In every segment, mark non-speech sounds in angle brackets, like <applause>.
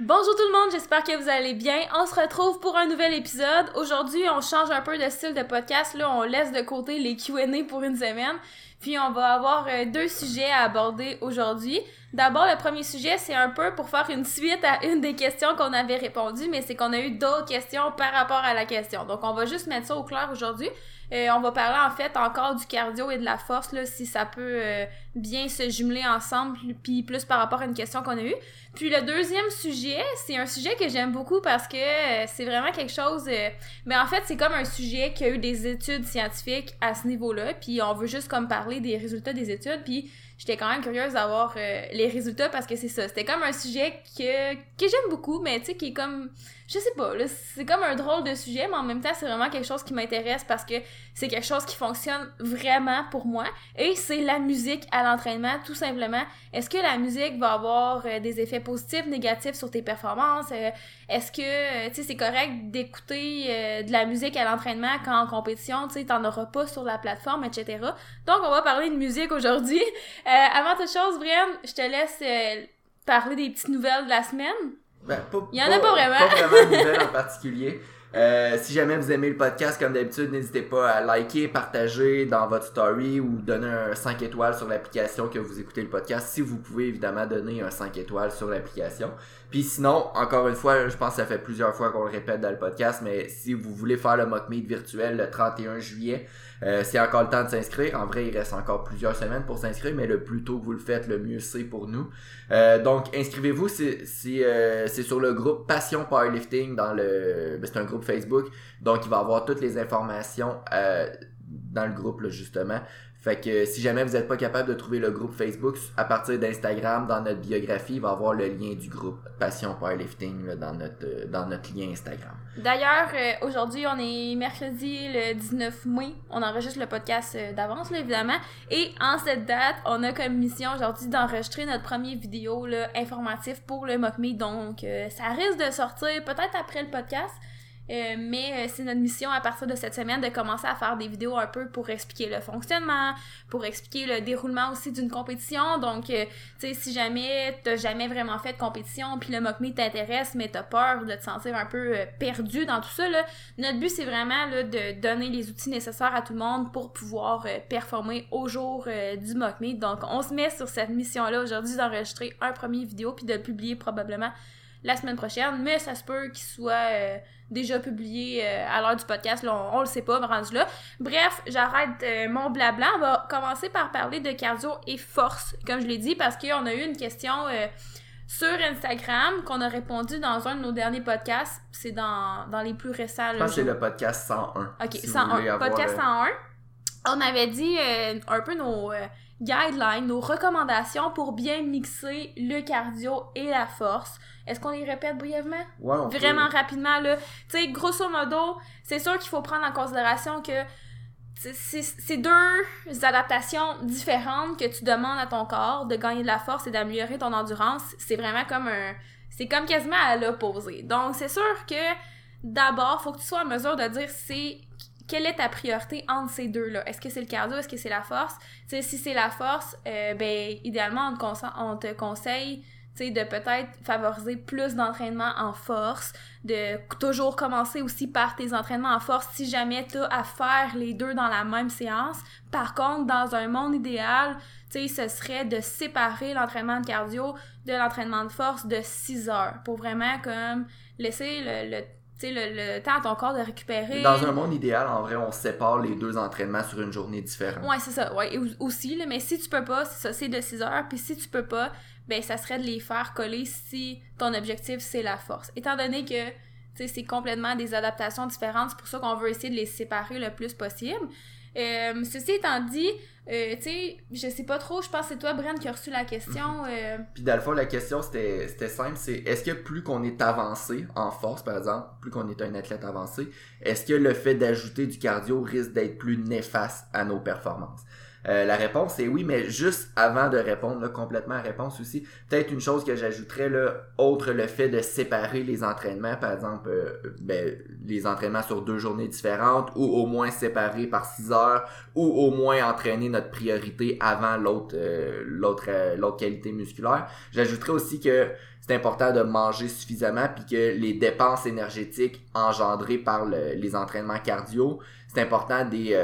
Bonjour tout le monde, j'espère que vous allez bien. On se retrouve pour un nouvel épisode. Aujourd'hui, on change un peu de style de podcast. Là, on laisse de côté les Q&A pour une semaine. Puis on va avoir euh, deux sujets à aborder aujourd'hui. D'abord, le premier sujet, c'est un peu pour faire une suite à une des questions qu'on avait répondu, mais c'est qu'on a eu d'autres questions par rapport à la question. Donc, on va juste mettre ça au clair aujourd'hui. Euh, on va parler en fait encore du cardio et de la force, là, si ça peut euh, bien se jumeler ensemble, puis plus par rapport à une question qu'on a eue. Puis le deuxième sujet, c'est un sujet que j'aime beaucoup parce que euh, c'est vraiment quelque chose... mais en fait, c'est comme un sujet qui a eu des études scientifiques à ce niveau-là, puis on veut juste comme parler des résultats des études, puis j'étais quand même curieuse d'avoir les résultats parce que c'est ça. C'était comme un sujet que, que j'aime beaucoup, mais tu sais, qui est comme je sais pas, là, c'est comme un drôle de sujet, mais en même temps, c'est vraiment quelque chose qui m'intéresse parce que c'est quelque chose qui fonctionne vraiment pour moi. Et c'est la musique à l'entraînement, tout simplement. Est-ce que la musique va avoir euh, des effets positifs, négatifs sur tes performances? Euh, est-ce que, euh, tu sais, c'est correct d'écouter de la musique à l'entraînement quand en compétition, tu sais, t'en auras pas sur la plateforme, etc. Donc, on va parler de musique aujourd'hui. <laughs> avant toute chose, Brian, je te laisse parler des petites nouvelles de la semaine. Ben, pas, Il y en a pas vraiment. Pas vraiment de nouvelles <laughs> en particulier. Euh, si jamais vous aimez le podcast, comme d'habitude, n'hésitez pas à liker, partager dans votre story ou donner un 5 étoiles sur l'application que vous écoutez le podcast. Si vous pouvez évidemment donner un 5 étoiles sur l'application. Puis sinon, encore une fois, je pense que ça fait plusieurs fois qu'on le répète dans le podcast, mais si vous voulez faire le mock meet virtuel le 31 juillet, euh, c'est encore le temps de s'inscrire. En vrai, il reste encore plusieurs semaines pour s'inscrire, mais le plus tôt que vous le faites, le mieux c'est pour nous. Euh, donc, inscrivez-vous. C'est euh, sur le groupe Passion Powerlifting dans le. Ben, c'est un groupe Facebook. Donc, il va avoir toutes les informations euh, dans le groupe, là, justement. Fait que si jamais vous n'êtes pas capable de trouver le groupe Facebook, à partir d'Instagram, dans notre biographie, il va y avoir le lien du groupe Passion Powerlifting là, dans, notre, euh, dans notre lien Instagram. D'ailleurs, euh, aujourd'hui, on est mercredi le 19 mai. On enregistre le podcast euh, d'avance, évidemment. Et en cette date, on a comme mission aujourd'hui d'enregistrer notre première vidéo là, informatif pour le Mock Donc, ça risque de sortir peut-être après le podcast. Euh, mais euh, c'est notre mission à partir de cette semaine de commencer à faire des vidéos un peu pour expliquer le fonctionnement, pour expliquer le déroulement aussi d'une compétition. Donc, euh, tu sais, si jamais t'as jamais vraiment fait de compétition, puis le mock t'intéresse, mais t'as peur de te sentir un peu perdu dans tout ça, là, notre but c'est vraiment de donner les outils nécessaires à tout le monde pour pouvoir performer au jour du mock Donc, on se met sur cette mission-là aujourd'hui d'enregistrer un premier vidéo puis de le publier probablement la semaine prochaine, mais ça se peut qu'il soit déjà publié euh, à l'heure du podcast. Là, on, le sait pas, rendu là. Bref, j'arrête euh, mon blabla. On va commencer par parler de cardio et force, comme je l'ai dit, parce qu'on a eu une question euh, sur Instagram qu'on a répondu dans un de nos derniers podcasts. C'est dans, dans les plus récents. Je pense que c'est le podcast 101. Ok, 101. Podcast 101. On avait dit un peu nos guidelines, nos recommandations pour bien mixer le cardio et la force. Est-ce qu'on les répète brièvement? Ouais, Vraiment rapidement, là. Tu sais, grosso modo, c'est sûr qu'il faut prendre en considération que c'est deux adaptations différentes que tu demandes à ton corps de gagner de la force et d'améliorer ton endurance. C'est vraiment comme un... C'est comme quasiment à l'opposé. Donc, c'est sûr que d'abord, faut que tu sois en mesure de dire c'est quelle est ta priorité entre ces deux-là? Est-ce que c'est le cardio? Est-ce que c'est la force? si c'est la force, euh, ben, idéalement, on te, conseille de peut-être favoriser plus d'entraînement en force, de toujours commencer aussi par tes entraînements en force si jamais tu as à faire les deux dans la même séance. Par contre, dans un monde idéal, tu sais, ce serait de séparer l'entraînement de cardio de l'entraînement de force de 6 heures pour vraiment comme laisser le, le le, temps à ton corps de récupérer. Dans un monde idéal, en vrai, on sépare les deux entraînements sur une journée différente. Ouais, c'est ça. Ouais, aussi, là, mais si tu peux pas, c'est ça, c'est de 6 heures. Puis si tu peux pas, ben ça serait de les faire coller si ton objectif c'est la force. Étant donné que c'est complètement des adaptations différentes, c'est pour ça qu'on veut essayer de les séparer le plus possible. Euh, ceci étant dit, euh, tu sais, je sais pas trop, je pense que c'est toi, Brent, qui a reçu la question. Euh... Puis dans le fond, la question, c'était simple, c'est est-ce que plus qu'on est avancé en force, par exemple, plus qu'on est un athlète avancé, est-ce que le fait d'ajouter du cardio risque d'être plus néfaste à nos performances? Euh, la réponse est oui, mais juste avant de répondre complètement à réponse aussi, peut-être une chose que j'ajouterais là, autre le fait de séparer les entraînements, par exemple, euh, ben, les entraînements sur deux journées différentes, ou au moins séparer par six heures, ou au moins entraîner notre priorité avant l'autre euh, l'autre l'autre qualité musculaire. J'ajouterais aussi que c'est important de manger suffisamment puis que les dépenses énergétiques engendrées par les entraînements cardio, c'est important des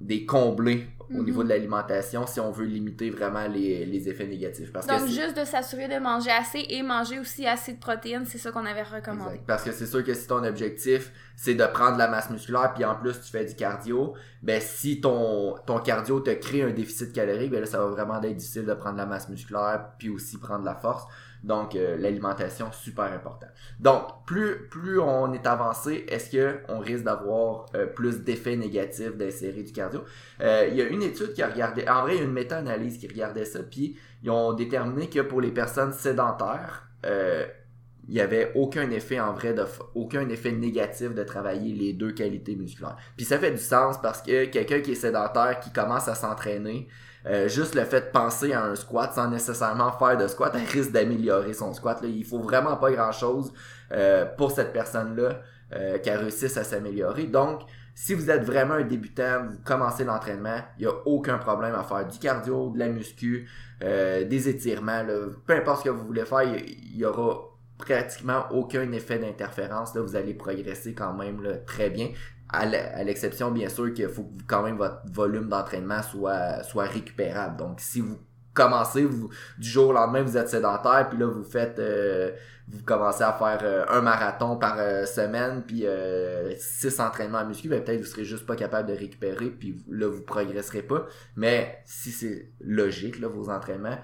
des combler au niveau de mhm. l'alimentation si on veut limiter vraiment les, les effets négatifs. Parce Donc, juste de s'assurer de manger assez et manger aussi assez de protéines, c'est ça qu'on avait recommandé. Parce que c'est sûr que si ton objectif, c'est de prendre la masse musculaire, puis en plus tu fais du cardio, ben si ton, ton cardio te crée un déficit calorique, ben là, ça va vraiment être difficile de prendre la masse musculaire, puis aussi prendre la force. Donc, euh, l'alimentation, super important. Donc, plus, on est avancé, est-ce que on risque d'avoir euh, plus d'effets négatifs d'insérer du cardio? Euh, il y a une étude qui a regardé, en vrai, il y a une méta-analyse qui regardait ça, puis ils ont déterminé que pour les personnes sédentaires, il n'y avait aucun effet en vrai, aucun effet négatif de travailler les deux qualités musculaires. Puis ça fait du sens parce que quelqu'un qui est sédentaire, qui commence à s'entraîner, euh, juste le fait de penser à un squat sans nécessairement faire de squat, elle risque d'améliorer son squat. Là. Il faut vraiment pas grand chose euh, pour cette personne-là euh, qu'elle réussisse à s'améliorer. Donc, si vous êtes vraiment un débutant, vous commencez l'entraînement, il n'y a aucun problème à faire du cardio, de la muscu, des étirements, peu importe ce que vous voulez faire, il y, aura pratiquement aucun effet d'interférence. Là, vous allez progresser quand même très bien à l'exception bien sûr qu'il faut quand même votre volume d'entraînement soit soit récupérable. Donc si vous commencez vous, du jour au lendemain vous êtes sédentaire puis là vous faites euh, vous commencez à faire euh, un marathon par euh, semaine puis six entraînements à muscu ben peut-être vous serez juste pas capable de récupérer puis là vous progresserez pas mais si c'est logique là vos entraînements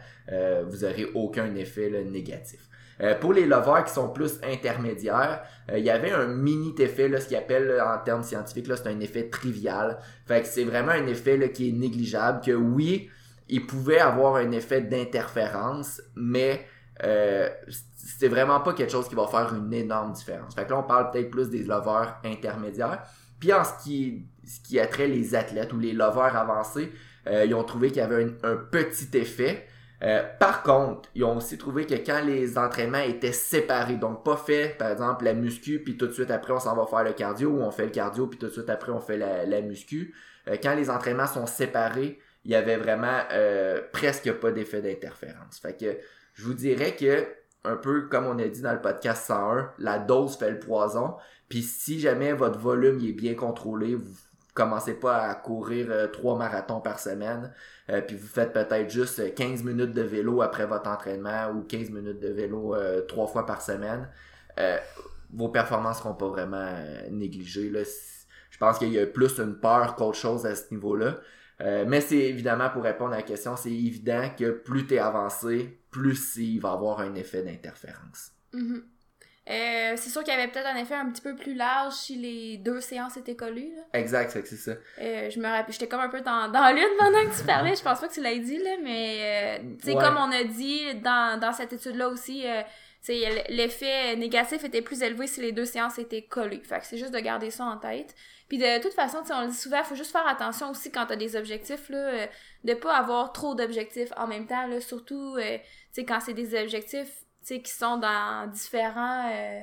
vous aurez aucun effet là, négatif euh, pour les lovers qui sont plus intermédiaires, euh, il y avait un mini effet, là, ce qu'ils appellent en termes scientifiques, là, c'est un effet trivial. Fait que c'est vraiment un effet qui est négligeable, que oui, il pouvait avoir un effet d'interférence, mais euh, c'est vraiment pas quelque chose qui va faire une énorme différence. Fait que là, on parle peut-être plus des lovers intermédiaires. Puis en ce qui, ce qui a trait les athlètes ou les lovers avancés, ils ont trouvé qu'il y avait un petit effet. Euh, par contre, ils ont aussi trouvé que quand les entraînements étaient séparés, donc pas fait, par exemple, la muscu, puis tout de suite après on s'en va faire le cardio, ou on fait le cardio, puis tout de suite après on fait la, muscu, euh, quand les entraînements sont séparés, il y avait vraiment euh, presque pas d'effet d'interférence. Fait que je vous dirais que, un peu comme on a dit dans le podcast 101, la dose fait le poison. Puis si jamais votre volume est bien contrôlé, vous commencez pas à courir euh, trois marathons par semaine, euh, puis vous faites peut-être juste 15 minutes de vélo après votre entraînement ou 15 minutes de vélo euh, trois fois par semaine, vos performances seront pas vraiment négligées. Là. Je pense qu'il y a plus une peur qu'autre chose à ce niveau-là. mais c'est évidemment, pour répondre à la question, c'est évident que plus tu es avancé, plus il va avoir un effet d'interférence. Mm-hmm. Euh, c'est sûr qu'il y avait peut-être un effet un petit peu plus large si les deux séances étaient collées. Là. Exact, c'est ça. Euh, je me rappelle, j'étais comme un peu dans, dans l'une pendant que tu parlais. Je pense pas que tu l'as dit, là, mais euh, tu sais, comme on a dit dans, dans cette étude-là aussi, euh, l'effet négatif était plus élevé si les deux séances étaient collées. Fait que c'est juste de garder ça en tête. Puis de toute façon, on le dit souvent, il faut juste faire attention aussi quand t'as des objectifs, là, de pas avoir trop d'objectifs en même temps, là, surtout, sais, quand c'est des objectifs sais, qui sont dans différents euh,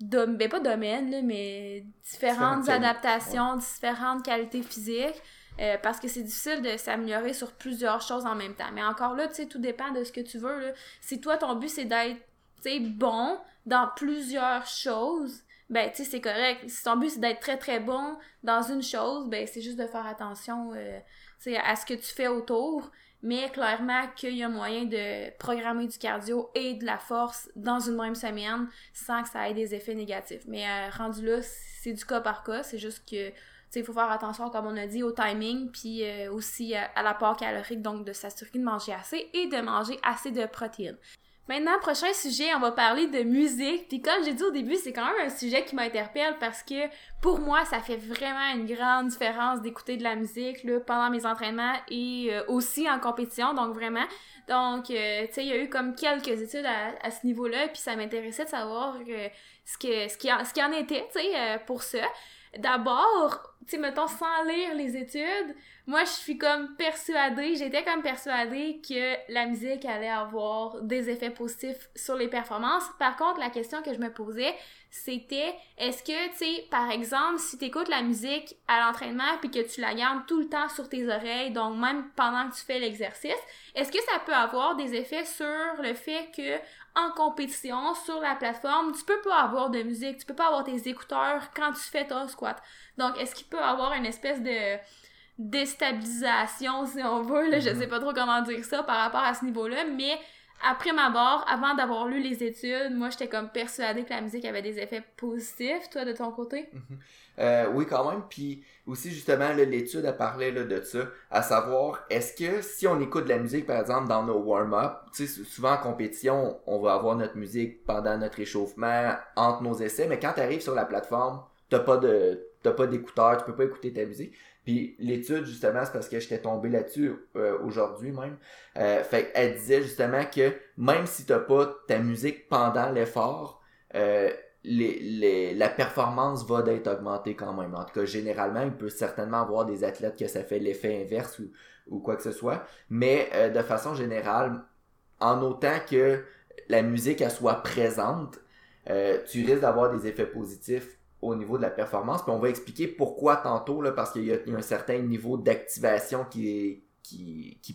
ben pas domaines, là, mais différentes adaptations, différentes qualités physiques. Euh, parce que c'est difficile de s'améliorer sur plusieurs choses en même temps. Mais encore là, tu sais, tout dépend de ce que tu veux. Là. Si toi, ton but, c'est d'être, bon dans plusieurs choses, ben, tu sais, c'est correct. Si ton but, c'est d'être très, très bon dans une chose, ben, c'est juste de faire attention, euh, à ce que tu fais autour mais clairement qu'il y a moyen de programmer du cardio et de la force dans une même semaine sans que ça ait des effets négatifs. Mais euh, rendu là, c'est du cas par cas, c'est juste que il faut faire attention, comme on a dit, au timing, puis euh, aussi à, à l'apport calorique, donc de s'assurer de manger assez et de manger assez de protéines. Maintenant, prochain sujet, on va parler de musique. Puis comme j'ai dit au début, c'est quand même un sujet qui m'interpelle parce que pour moi, ça fait vraiment une grande différence d'écouter de la musique là, pendant mes entraînements et euh, aussi en compétition, donc vraiment. Donc, euh, tu sais, il y a eu comme quelques études à, ce niveau-là, puis ça m'intéressait de savoir euh, ce, que, ce, qui en, ce qui en était, tu sais, pour ça. D'abord, tu sais, mettons, sans lire les études, moi, je suis comme persuadée, j'étais comme persuadée que la musique allait avoir des effets positifs sur les performances. Par contre, la question que je me posais, c'était est-ce que, tu sais, par exemple, si tu écoutes la musique à l'entraînement puis que tu la gardes tout le temps sur tes oreilles, donc même pendant que tu fais l'exercice, est-ce que ça peut avoir des effets sur le fait que en compétition sur la plateforme, tu peux pas avoir de musique, tu peux pas avoir tes écouteurs quand tu fais ton squat. Donc, est-ce qu'il peut avoir une espèce de déstabilisation, si on veut, là, je mhm. sais pas trop comment dire ça par rapport à ce niveau-là, mais après ma barre, avant d'avoir lu les études, moi j'étais comme persuadée que la musique avait des effets positifs, toi de ton côté. Mhm. Euh, oui, quand même. Puis aussi, justement, l'étude a parlé là, de ça, à savoir, est-ce que si on écoute de la musique, par exemple, dans nos warm-up, tu sais, souvent en compétition, on va avoir notre musique pendant notre échauffement, entre nos essais, mais quand tu arrives sur la plateforme, t'as pas de t'as pas d'écouteurs, tu peux pas écouter ta musique. Puis l'étude, justement, c'est parce que j'étais tombé là-dessus euh, aujourd'hui même. Euh, fait elle disait justement que même si t'as pas ta musique pendant l'effort, euh, la performance va d'être augmentée quand même. En tout cas, généralement, il peut certainement avoir des athlètes que ça fait l'effet inverse ou, quoi que ce soit. Mais euh, de façon générale, en autant que la musique elle soit présente, tu risques d'avoir des effets positifs au niveau de la performance. Puis on va expliquer pourquoi tantôt, là, parce qu'il y, a un certain niveau d'activation qui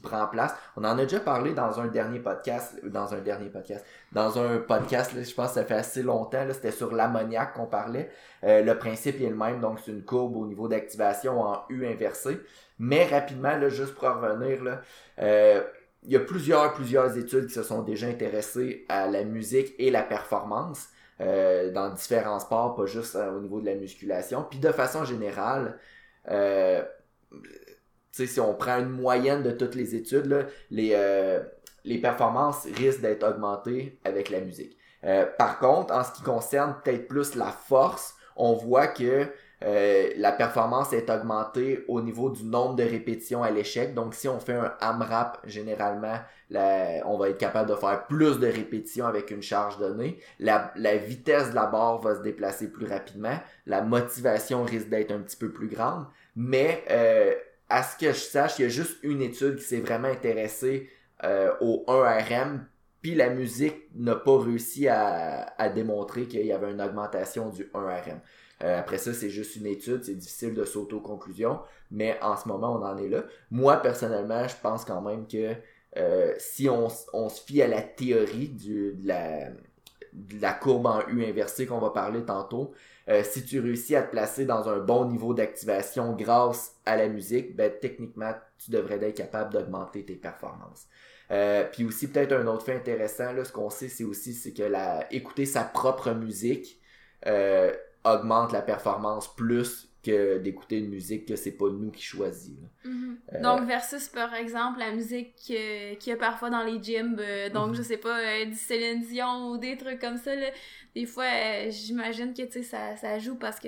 prend place. On en a déjà parlé dans un dernier podcast, dans un dernier podcast, dans un podcast, je pense que ça fait assez longtemps, c'était sur l'ammoniaque qu'on parlait. Euh, le principe est le même, donc c'est une courbe au niveau d'activation en U inversé. Mais rapidement, là, juste pour revenir, là, euh, il y a plusieurs, plusieurs études qui se sont déjà intéressées à la musique et la performance. Euh, dans différents sports, pas juste euh, au niveau de la musculation. Puis de façon générale, euh, si on prend une moyenne de toutes les études, les, les performances risquent d'être augmentées avec la musique. par contre, en ce qui concerne peut-être plus la force, on voit que euh, la performance est augmentée au niveau du nombre de répétitions à l'échec. Donc, si on fait un AMRAP, généralement, on va être capable de faire plus de répétitions avec une charge donnée. La, vitesse de la barre va se déplacer plus rapidement. La motivation risque d'être un petit peu plus grande. Mais, euh, à ce que je sache, il y a juste une étude qui s'est vraiment intéressée euh, au 1RM puis la musique n'a pas réussi à, à démontrer qu'il y avait une augmentation du 1RM. Euh, après ça, c'est juste une étude, c'est difficile de s'auto-conclusion, mais en ce moment, on en est là. Moi, personnellement, je pense quand même que euh, si on, se fie à la théorie du, de, la, de la courbe en U inversée qu'on va parler tantôt, euh, si tu réussis à te placer dans un bon niveau d'activation grâce à la musique, ben techniquement, tu devrais être capable d'augmenter tes performances. puis aussi peut-être un autre fait intéressant, là, ce qu'on sait, c'est aussi c'est que la, écouter sa propre musique augmente la performance plus que d'écouter une musique que c'est pas nous qui choisit. Mm-hmm. Euh, donc versus par exemple la musique qu'il y a parfois dans les gyms, euh, donc mm-hmm. je sais pas, euh, du Céline Dion ou des trucs comme ça, là. des fois j'imagine que tu sais ça, ça joue parce que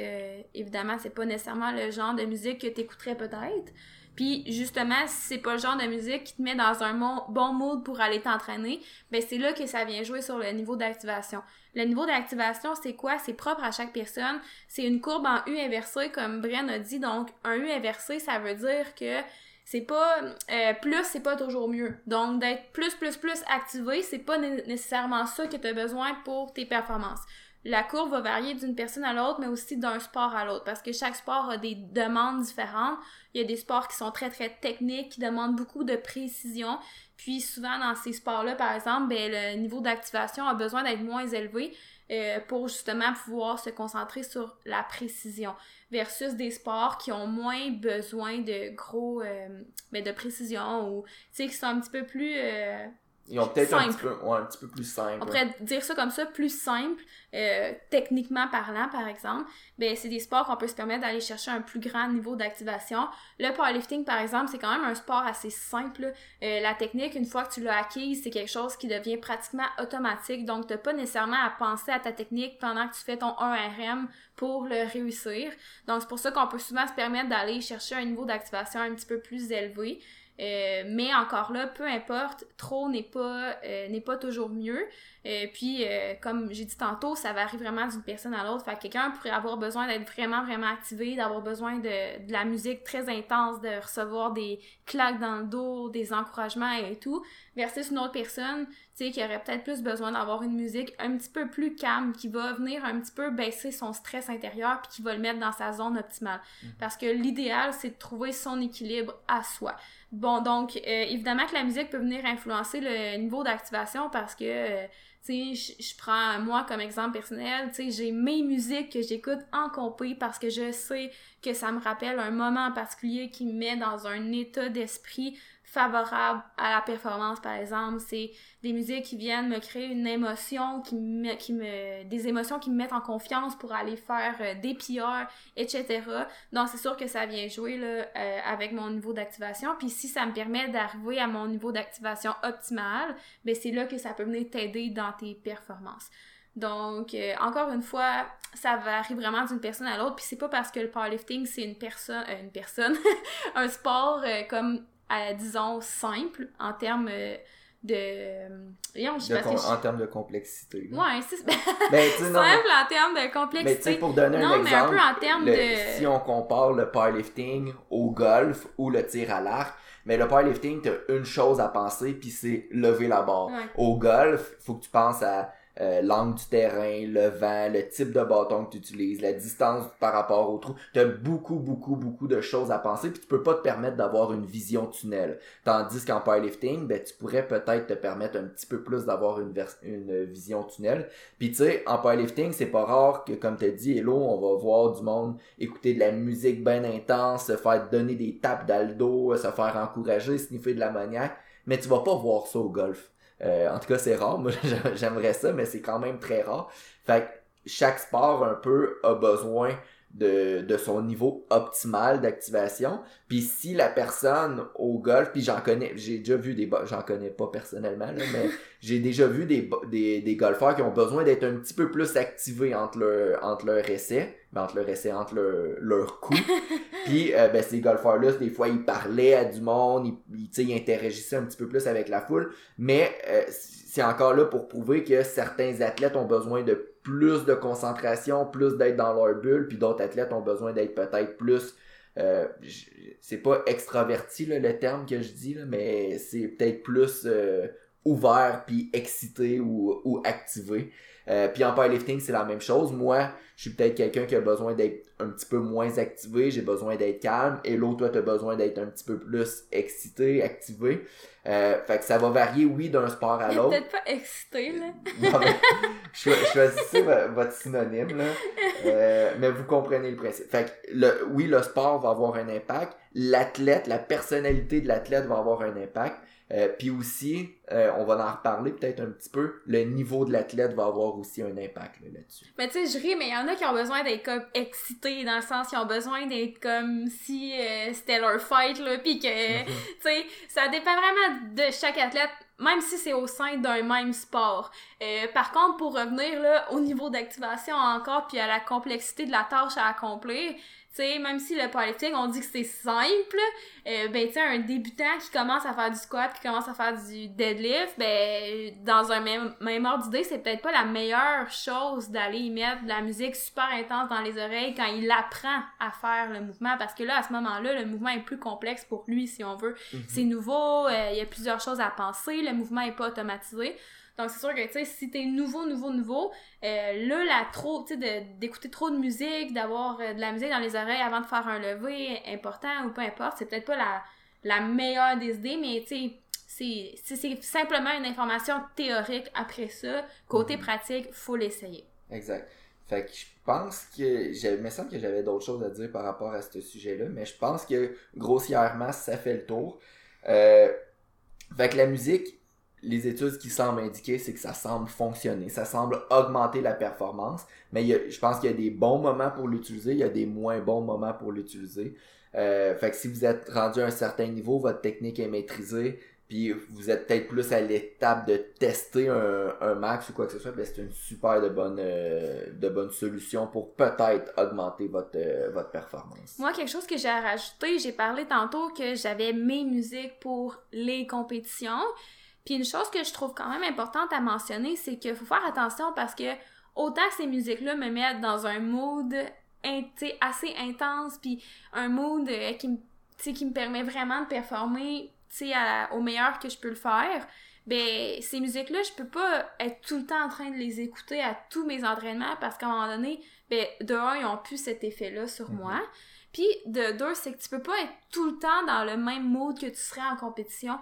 évidemment c'est pas nécessairement le genre de musique que t'écouterais peut-être. Puis justement, si c'est pas le genre de musique qui te met dans un bon mood pour aller t'entraîner, ben c'est là que ça vient jouer sur le niveau d'activation. Le niveau d'activation, c'est quoi? C'est propre à chaque personne. C'est une courbe en U inversée, comme Brian a dit. Donc, un U inversé, ça veut dire que c'est pas euh, plus c'est pas toujours mieux donc d'être plus plus plus activé c'est pas nécessairement ça que tu as besoin pour tes performances la courbe va varier d'une personne à l'autre, mais aussi d'un sport à l'autre, parce que chaque sport a des demandes différentes. Il y a des sports qui sont très très techniques, qui demandent beaucoup de précision. Puis souvent dans ces sports-là, par exemple, ben, le niveau d'activation a besoin d'être moins élevé euh, pour justement pouvoir se concentrer sur la précision, versus des sports qui ont moins besoin de gros, euh, ben, de précision ou tu qui sont un petit peu plus euh, ils ont peut-être un, petit peu, un petit peu plus simple. On pourrait dire ça comme ça, plus simple, euh, techniquement parlant, par exemple. Ben, c'est des sports qu'on peut se permettre d'aller chercher un plus grand niveau d'activation. Le powerlifting, par exemple, c'est quand même un sport assez simple. Euh, la technique, une fois que tu l'as acquise, c'est quelque chose qui devient pratiquement automatique. Donc, t'as pas nécessairement à penser à ta technique pendant que tu fais ton 1RM pour le réussir. Donc, c'est pour ça qu'on peut souvent se permettre d'aller chercher un niveau d'activation un petit peu plus élevé. Euh, mais encore là, peu importe, trop n'est pas euh, toujours mieux. Euh, puis, comme j'ai dit tantôt, ça varie vraiment d'une personne à l'autre. Fait que quelqu'un pourrait avoir besoin d'être vraiment, vraiment activé, d'avoir besoin de, de la musique très intense, de recevoir des claques dans le dos, des encouragements et tout, versus une autre personne, tu sais, qui aurait peut-être plus besoin d'avoir une musique un petit peu plus calme, qui va venir un petit peu baisser son stress intérieur, puis qui va le mettre dans sa zone optimale. Mm. Parce que l'idéal, c'est de trouver son équilibre à soi. Bon, donc, euh, évidemment que la musique peut venir influencer le niveau d'activation parce que, euh, tu sais, je prends moi comme exemple personnel, tu sais, j'ai mes musiques que j'écoute en compé parce que je sais que ça me rappelle un moment particulier qui me met dans un état d'esprit favorable à la performance, par exemple. C'est des musiques qui viennent me créer une émotion, qui me, qui me, des émotions qui me mettent en confiance pour aller faire euh, des PR, etc. Donc, c'est sûr que ça vient jouer là, euh, avec mon niveau d'activation. Puis si ça me permet d'arriver à mon niveau d'activation optimal, ben c'est là que ça peut venir t'aider dans tes performances. Donc, euh, encore une fois, ça varie vraiment d'une personne à l'autre. Puis c'est pas parce que le powerlifting, c'est une personne, une personne, <laughs> un sport comme disons, simple en termes euh, de. en termes de complexité. Ouais, c'est <laughs> ben, simple en termes de complexité. Mais pour donner un exemple, mais un peu en termes de. Si on compare le powerlifting au golf ou le tir à l'arc, mais le powerlifting, t'as une chose à penser, puis c'est lever la barre. Au golf, faut que tu penses à euh, l'angle du terrain, le vent, le type de bâton que tu utilises, la distance par rapport au trou. Tu as beaucoup, beaucoup, beaucoup de choses à penser, puis tu peux pas te permettre d'avoir une vision tunnel. Tandis qu'en powerlifting, ben, tu pourrais peut-être te permettre un petit peu plus d'avoir une, vision tunnel. Puis tu sais, en powerlifting, c'est pas rare que, comme tu dit, Hello, on va voir du monde écouter de la musique bien intense, se faire donner des tapes d'aldo, se faire encourager, sniffer de l'ammoniaque, mais tu vas pas voir ça au golf euh, en tout cas, c'est rare. <laughs> Moi, j'aimerais ça, mais c'est quand même très rare. Fait que chaque sport, un peu, a besoin de, de son niveau optimal d'activation. Puis si la personne au golf, puis j'en connais, j'ai déjà vu des, j'en connais pas personnellement, mais <laughs> j'ai déjà vu des, des, des golfeurs qui ont besoin d'être un petit peu plus activés entre leur, entre leur essai, mais entre leur essai, entre leur, leur coup. <laughs> puis euh, ben, ces golfeurs-là, des fois, ils parlaient à du monde, ils, ils, ils interagissaient un petit peu plus avec la foule, mais euh, c'est encore là pour prouver que certains athlètes ont besoin de plus de concentration, plus d'être dans leur bulle, puis d'autres athlètes ont besoin d'être peut-être plus euh, c'est pas extraverti là, le terme que je dis là, mais c'est peut-être plus euh, ouvert puis excité ou, ou activé. Euh, puis en powerlifting, c'est la même chose. Moi, je suis peut-être quelqu'un qui a besoin d'être un petit peu moins activé, j'ai besoin d'être calme, et l'autre, toi, tu as besoin d'être un petit peu plus excité, activé. Euh, fait que ça va varier, oui, d'un sport à l'autre. peut-être pas excité, là. non, mais, <laughs> choisissez votre synonyme, là. Euh, mais vous comprenez le principe. Fait que, le, oui, le sport va avoir un impact. L'athlète, la personnalité de l'athlète va avoir un impact. Euh, puis aussi, euh, on va en reparler peut-être un petit peu, le niveau de l'athlète va avoir aussi un impact là-dessus. mais tu sais, je ris, mais il y en a qui ont besoin d'être comme excités, dans le sens qu'ils ont besoin d'être comme si euh, c'était leur fight, là, puis que, tu sais, ça dépend vraiment de chaque athlète, même si c'est au sein d'un même sport. par contre, pour revenir là, au niveau d'activation encore, puis à la complexité de la tâche à accomplir, sais, même si le powerlifting, on dit que c'est simple, euh, ben, tu sais, un débutant qui commence à faire du squat, qui commence à faire du deadlift, ben, dans un même, même ordre d'idée, c'est peut-être pas la meilleure chose d'aller y mettre de la musique super intense dans les oreilles quand il apprend à faire le mouvement, parce que là, à ce moment-là, le mouvement est plus complexe pour lui, si on veut. Mm-hmm. C'est nouveau, euh, il y a plusieurs choses à penser, le mouvement est pas automatisé. Donc, c'est sûr que, tu sais, si t'es nouveau, nouveau, nouveau, euh, là, la trop, tu sais, d'écouter trop de musique, d'avoir euh, de la musique dans les oreilles avant de faire un lever important ou peu importe, c'est peut-être pas la, la meilleure des idées, mais, tu sais, c'est simplement une information théorique après ça. Côté mhm. pratique, faut l'essayer. Exact. Fait que je pense que. Il me semble que j'avais d'autres choses à dire par rapport à ce sujet-là, mais je pense que grossièrement, ça fait le tour. Euh, fait que la musique, les études qui semblent indiquer, c'est que ça semble fonctionner, ça semble augmenter la performance, mais je pense qu'il y a des bons moments pour l'utiliser, il y a des moins bons moments pour l'utiliser. Euh, fait que si vous êtes rendu à un certain niveau, votre technique est maîtrisée, puis vous êtes peut-être plus à l'étape de tester un, max ou quoi que ce soit, ben c'est une super de bonne, euh, bonne solution pour peut-être augmenter votre, euh, votre performance. Moi, quelque chose que j'ai rajouté, j'ai parlé tantôt que j'avais mes musiques pour les compétitions. Puis une chose que je trouve quand même importante à mentionner, c'est qu'il faut faire attention parce que autant que ces musiques-là me mettent dans un mood assez intense, puis un mood euh, qui, qui me permet vraiment de performer au meilleur que je peux le faire, ben ces musiques-là, je peux pas être tout le temps en train de les écouter à tous mes entraînements parce qu'à un moment donné, ben de un, ils ont plus cet effet-là sur mhm. moi. Puis de deux, c'est que tu peux pas être tout le temps dans le même mode que tu serais en compétition.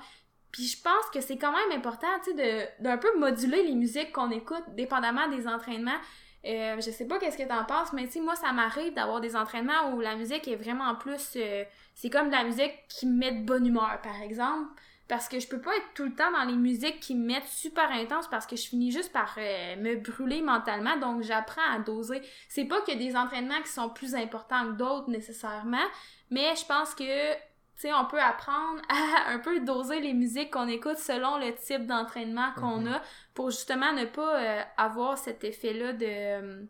Puis je pense que c'est quand même important, tu sais, d'un peu moduler les musiques qu'on écoute dépendamment des entraînements. Euh, je sais pas qu'est-ce que t'en penses, mais tu sais, moi, ça m'arrive d'avoir des entraînements où la musique est vraiment plus... Euh, c'est comme de la musique qui me met de bonne humeur, par exemple. Parce que je peux pas être tout le temps dans les musiques qui me mettent super intense parce que je finis juste par euh, me brûler mentalement. Donc, j'apprends à doser. C'est pas a des entraînements qui sont plus importants que d'autres nécessairement, mais je pense que sais, on peut apprendre à <laughs> un peu doser les musiques qu'on écoute selon le type d'entraînement qu'on mhm. a pour justement ne pas euh, avoir cet effet-là de. Euh,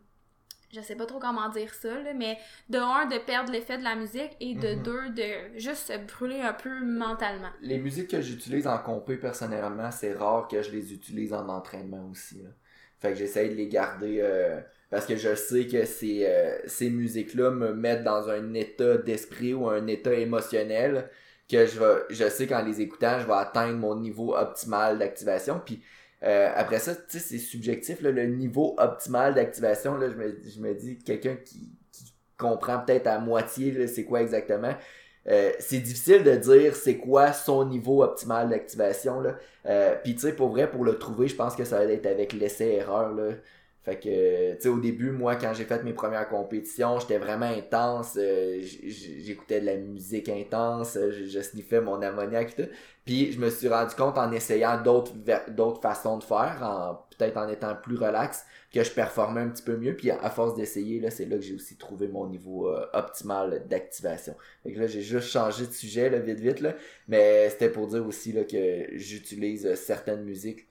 je sais pas trop comment dire ça, là, mais de un, de perdre l'effet de la musique et de mhm. deux, de juste se brûler un peu mentalement. Les musiques que j'utilise en compé personnellement, c'est rare que je les utilise en entraînement aussi. Fait que j'essaye de les garder. Euh, parce que je sais que ces, euh, ces musiques-là me mettent dans un état d'esprit ou un état émotionnel que je vais, je sais qu'en les écoutant, je vais atteindre mon niveau optimal d'activation. Puis euh, après ça, tu sais, c'est subjectif, le niveau optimal d'activation, là, je me, je me dis, quelqu'un qui, qui comprend peut-être à moitié, c'est quoi exactement. Euh, c'est difficile de dire c'est quoi son niveau optimal d'activation là. Euh, puis tu sais pour vrai pour le trouver, je pense que ça va être avec l'essai erreur là. Fait que, tu sais, au début, moi, quand j'ai fait mes premières compétitions, j'étais vraiment intense. Euh, j'écoutais de la musique intense, je, je sniffais mon ammoniaque et tout. Puis je me suis rendu compte en essayant d'autres d'autres façons de faire, en peut-être en étant plus relax, que je performais un petit peu mieux. Puis à force d'essayer, là, c'est là que j'ai aussi trouvé mon niveau euh, optimal d'activation. Fait que là, j'ai juste changé de sujet, là, vite, vite, là. Mais c'était pour dire aussi, là, que j'utilise certaines musiques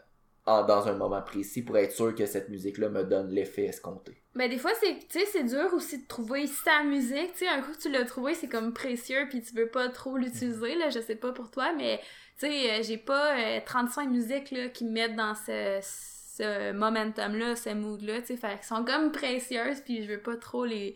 dans un moment précis pour être sûr que cette musique-là me donne l'effet escompté. Mais des fois, c'est, c'est dur aussi de trouver sa musique. Un coup que tu l'as trouvé, c'est comme précieux, puis tu veux pas trop l'utiliser, là. Je sais pas pour toi, mais, euh, j'ai pas 35 euh, musiques, là, qui me mettent dans ce, ce momentum-là, ce mood-là. Fait sont comme précieuses, puis je veux pas trop les,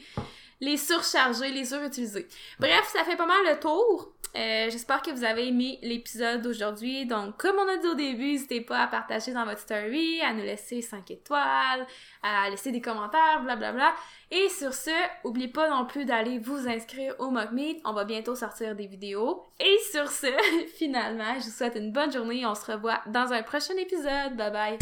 les surcharger, les surutiliser. Bref, ça fait pas mal le tour. Euh, j'espère que vous avez aimé l'épisode d'aujourd'hui. Donc, comme on a dit au début, n'hésitez pas à partager dans votre story, à nous laisser 5 étoiles, à laisser des commentaires, blablabla. Bla, bla. Et sur ce, n'oubliez pas non plus d'aller vous inscrire au Mock Meet. On va bientôt sortir des vidéos. Et sur ce, <laughs> finalement, je vous souhaite une bonne journée. On se revoit dans un prochain épisode. Bye bye.